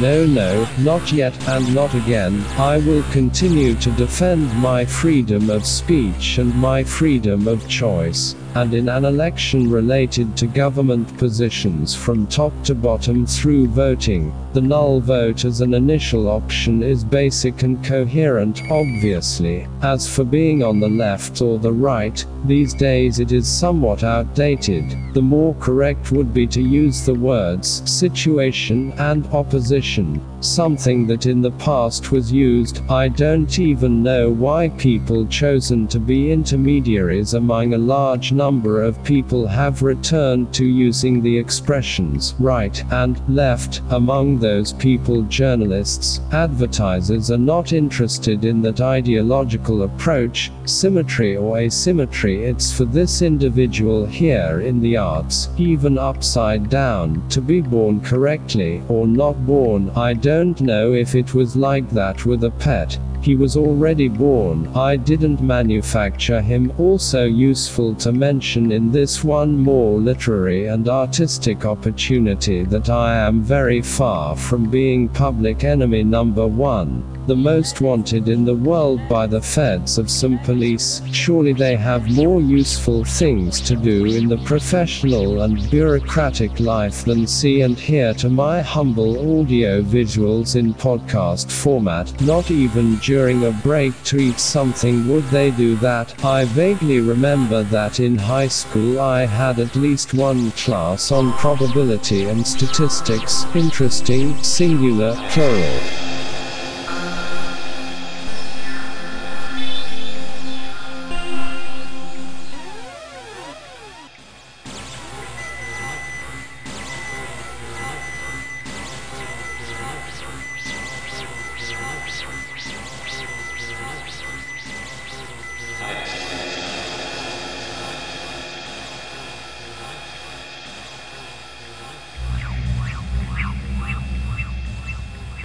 No, no, not yet and not again. I will continue to defend my freedom of speech and my freedom of choice. And in an election related to government positions from top to bottom through voting, the null vote as an initial option is basic and coherent, obviously. As for being on the left or the right, these days it is somewhat outdated. The more correct would be to use the words situation and opposition, something that in the past was used. I don't even know why people chosen to be intermediaries among a large number of people have returned to using the expressions right and left. Among those people, journalists, advertisers are not interested in that ideological approach, symmetry or asymmetry. It's for this individual here in the arts, even upside down, to be born correctly or not born. I don't know if it was like that with a pet. He was already born. I didn't manufacture him. Also useful to mention in this one more literary and artistic opportunity that I am very far from being public enemy number one. The most wanted in the world by the feds of some police. Surely they have more useful things to do in the professional and bureaucratic life than see and hear to my humble audio visuals in podcast format. Not even during a break to eat something would they do that. I vaguely remember that in high school I had at least one class on probability and statistics. Interesting, singular, plural.